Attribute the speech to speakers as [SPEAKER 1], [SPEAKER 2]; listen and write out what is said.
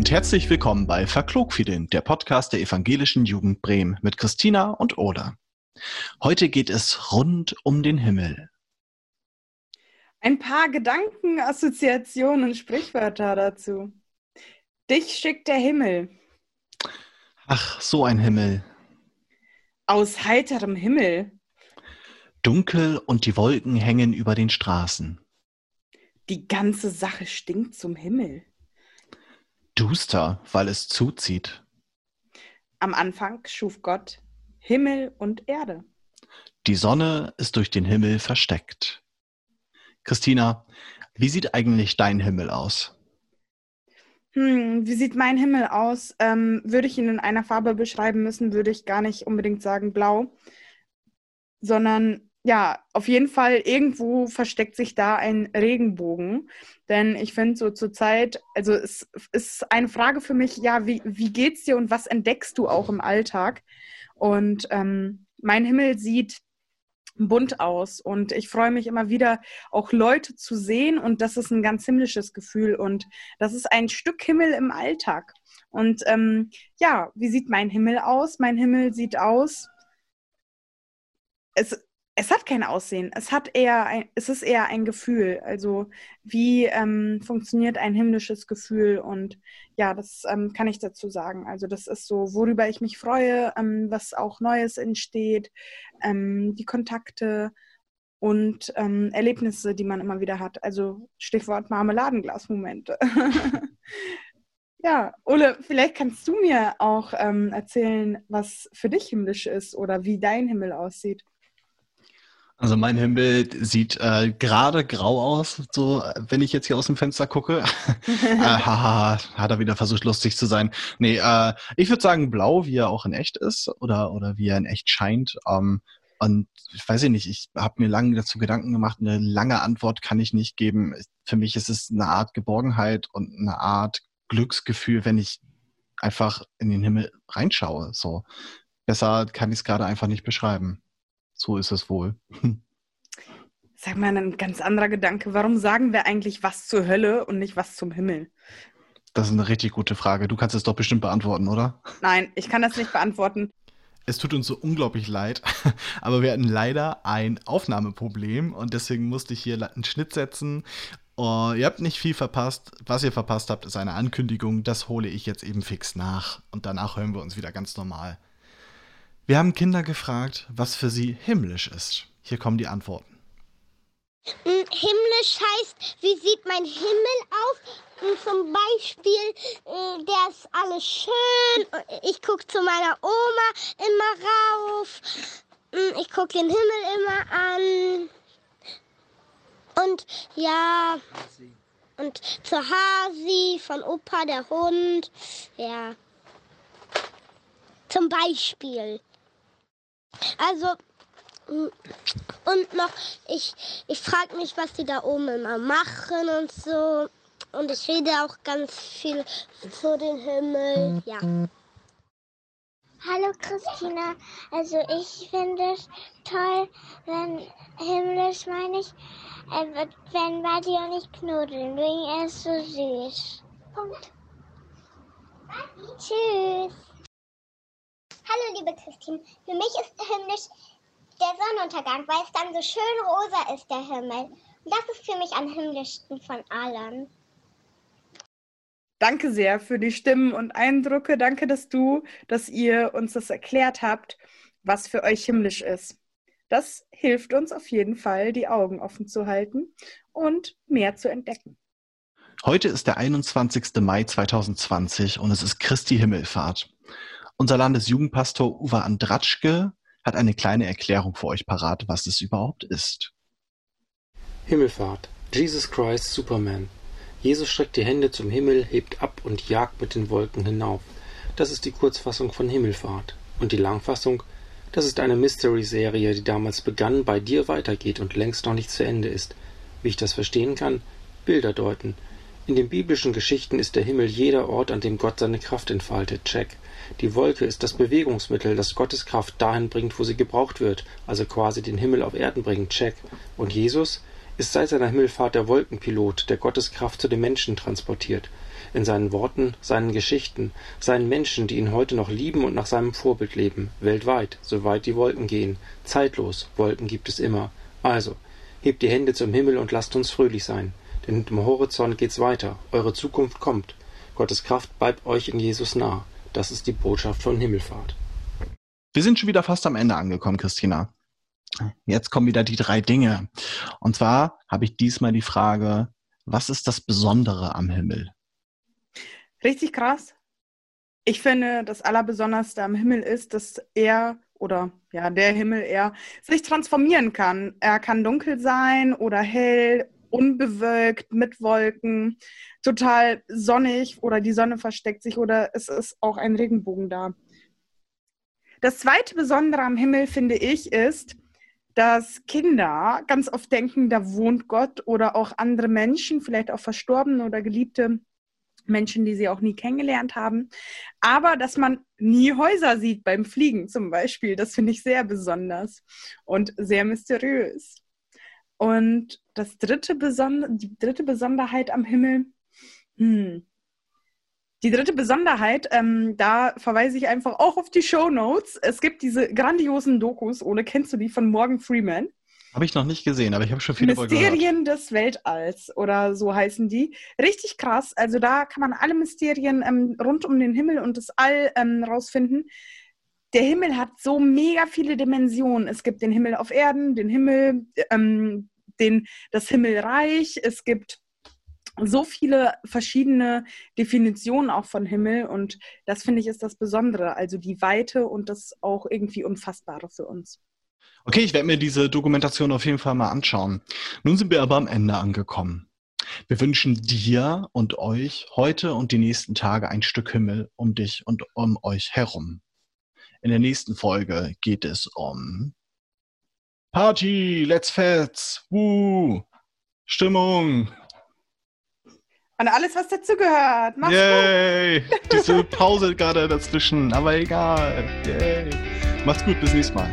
[SPEAKER 1] und herzlich willkommen bei Verklogfidin, der Podcast der Evangelischen Jugend Bremen mit Christina und Oda. Heute geht es rund um den Himmel.
[SPEAKER 2] Ein paar Gedanken, Assoziationen und Sprichwörter dazu. Dich schickt der Himmel.
[SPEAKER 1] Ach, so ein Himmel.
[SPEAKER 2] Aus heiterem Himmel.
[SPEAKER 1] Dunkel und die Wolken hängen über den Straßen.
[SPEAKER 2] Die ganze Sache stinkt zum Himmel.
[SPEAKER 1] Duster, weil es zuzieht.
[SPEAKER 2] Am Anfang schuf Gott Himmel und Erde.
[SPEAKER 1] Die Sonne ist durch den Himmel versteckt. Christina, wie sieht eigentlich dein Himmel aus?
[SPEAKER 2] Hm, wie sieht mein Himmel aus? Ähm, würde ich ihn in einer Farbe beschreiben müssen, würde ich gar nicht unbedingt sagen blau, sondern ja, auf jeden Fall irgendwo versteckt sich da ein Regenbogen. Denn ich finde so zur Zeit, also es ist eine Frage für mich, ja, wie, wie geht's dir und was entdeckst du auch im Alltag? Und ähm, mein Himmel sieht bunt aus und ich freue mich immer wieder, auch Leute zu sehen und das ist ein ganz himmlisches Gefühl und das ist ein Stück Himmel im Alltag. Und ähm, ja, wie sieht mein Himmel aus? Mein Himmel sieht aus. Es, es hat kein Aussehen. Es hat eher ein, es ist eher ein Gefühl. Also wie ähm, funktioniert ein himmlisches Gefühl? Und ja, das ähm, kann ich dazu sagen. Also das ist so, worüber ich mich freue, ähm, was auch Neues entsteht, ähm, die Kontakte und ähm, Erlebnisse, die man immer wieder hat. Also Stichwort Marmeladenglas-Momente. ja, Ole, vielleicht kannst du mir auch ähm, erzählen, was für dich himmlisch ist oder wie dein Himmel aussieht.
[SPEAKER 1] Also mein Himmel sieht äh, gerade grau aus, so wenn ich jetzt hier aus dem Fenster gucke. äh, haha, hat er wieder versucht lustig zu sein. Nee, äh, ich würde sagen blau, wie er auch in echt ist oder oder wie er in echt scheint. Ähm, und ich weiß nicht, ich habe mir lange dazu Gedanken gemacht. Eine lange Antwort kann ich nicht geben. Für mich ist es eine Art Geborgenheit und eine Art Glücksgefühl, wenn ich einfach in den Himmel reinschaue. So besser kann ich es gerade einfach nicht beschreiben. So ist es wohl.
[SPEAKER 2] Sag mal, ein ganz anderer Gedanke. Warum sagen wir eigentlich was zur Hölle und nicht was zum Himmel?
[SPEAKER 1] Das ist eine richtig gute Frage. Du kannst es doch bestimmt beantworten, oder?
[SPEAKER 2] Nein, ich kann das nicht beantworten.
[SPEAKER 1] Es tut uns so unglaublich leid, aber wir hatten leider ein Aufnahmeproblem und deswegen musste ich hier einen Schnitt setzen. Oh, ihr habt nicht viel verpasst. Was ihr verpasst habt, ist eine Ankündigung. Das hole ich jetzt eben fix nach und danach hören wir uns wieder ganz normal. Wir haben Kinder gefragt, was für sie himmlisch ist. Hier kommen die Antworten.
[SPEAKER 3] Hm, himmlisch heißt, wie sieht mein Himmel aus? Hm, zum Beispiel, äh, der ist alles schön. Ich gucke zu meiner Oma immer rauf. Hm, ich gucke den Himmel immer an. Und ja, und zur Hasi von Opa, der Hund. Ja. Zum Beispiel. Also, mm, und noch, ich, ich frage mich, was die da oben immer machen und so. Und ich rede auch ganz viel zu den Himmel. Ja.
[SPEAKER 4] Hallo Christina, also ich finde es toll, wenn himmlisch meine ich, äh, wenn Buddy und ich knuddeln, wegen er ist so süß. Punkt. Tschüss.
[SPEAKER 3] Hallo liebe Christine, für mich ist himmlisch der Sonnenuntergang, weil es dann so schön rosa ist, der Himmel. Und das ist für mich am himmlischsten von allen.
[SPEAKER 2] Danke sehr für die Stimmen und Eindrücke. Danke, dass du, dass ihr uns das erklärt habt, was für euch himmlisch ist. Das hilft uns auf jeden Fall, die Augen offen zu halten und mehr zu entdecken.
[SPEAKER 1] Heute ist der 21. Mai 2020 und es ist Christi Himmelfahrt. Unser Landesjugendpastor Uwe Andratschke hat eine kleine Erklärung für euch parat, was es überhaupt ist.
[SPEAKER 5] Himmelfahrt. Jesus Christ Superman. Jesus streckt die Hände zum Himmel, hebt ab und jagt mit den Wolken hinauf. Das ist die Kurzfassung von Himmelfahrt. Und die Langfassung, das ist eine Mystery-Serie, die damals begann, bei dir weitergeht und längst noch nicht zu Ende ist. Wie ich das verstehen kann? Bilder deuten. In den biblischen Geschichten ist der Himmel jeder Ort, an dem Gott seine Kraft entfaltet. Check. Die Wolke ist das Bewegungsmittel, das Gottes Kraft dahin bringt, wo sie gebraucht wird, also quasi den Himmel auf Erden bringt, check. Und Jesus ist seit seiner Himmelfahrt der Wolkenpilot, der Gottes Kraft zu den Menschen transportiert. in seinen Worten, seinen Geschichten, seinen Menschen, die ihn heute noch lieben und nach seinem Vorbild leben, weltweit, soweit die Wolken gehen, zeitlos, Wolken gibt es immer. Also, hebt die Hände zum Himmel und lasst uns fröhlich sein, denn hinterm Horizont geht's weiter, eure Zukunft kommt. Gottes Kraft bleibt euch in Jesus nah. Das ist die Botschaft von Himmelfahrt.
[SPEAKER 1] Wir sind schon wieder fast am Ende angekommen, Christina. Jetzt kommen wieder die drei Dinge. Und zwar habe ich diesmal die Frage, was ist das Besondere am Himmel?
[SPEAKER 2] Richtig krass. Ich finde, das Allerbesonderste am Himmel ist, dass er oder ja, der Himmel eher sich transformieren kann. Er kann dunkel sein oder hell, unbewölkt, mit Wolken, total sonnig oder die Sonne versteckt sich oder es ist auch ein Regenbogen da. Das zweite Besondere am Himmel, finde ich, ist, dass Kinder ganz oft denken, da wohnt Gott oder auch andere Menschen, vielleicht auch verstorbene oder geliebte Menschen, die sie auch nie kennengelernt haben. Aber dass man nie Häuser sieht beim Fliegen zum Beispiel, das finde ich sehr besonders und sehr mysteriös. Und das dritte Besonder die dritte Besonderheit am Himmel, hm, die dritte Besonderheit, ähm, da verweise ich einfach auch auf die Show Notes. Es gibt diese grandiosen Dokus, Ole, kennst du die von Morgan Freeman?
[SPEAKER 1] Habe ich noch nicht gesehen, aber ich habe schon viel darüber
[SPEAKER 2] gehört. Mysterien des Weltalls oder so heißen die. Richtig krass. Also da kann man alle Mysterien ähm, rund um den Himmel und das All ähm, rausfinden. Der Himmel hat so mega viele Dimensionen. Es gibt den Himmel auf Erden, den Himmel, ähm, den, das Himmelreich. Es gibt so viele verschiedene Definitionen auch von Himmel und das finde ich ist das Besondere, also die Weite und das auch irgendwie Unfassbare für uns.
[SPEAKER 1] Okay, ich werde mir diese Dokumentation auf jeden Fall mal anschauen. Nun sind wir aber am Ende angekommen. Wir wünschen dir und euch heute und die nächsten Tage ein Stück Himmel um dich und um euch herum. In der nächsten Folge geht es um Party, Let's Fets, Woo, Stimmung,
[SPEAKER 2] und alles, was dazugehört.
[SPEAKER 1] Mach's Yay! Gut. Diese Pause gerade dazwischen, aber egal. Yay! Macht's gut, bis nächstes Mal.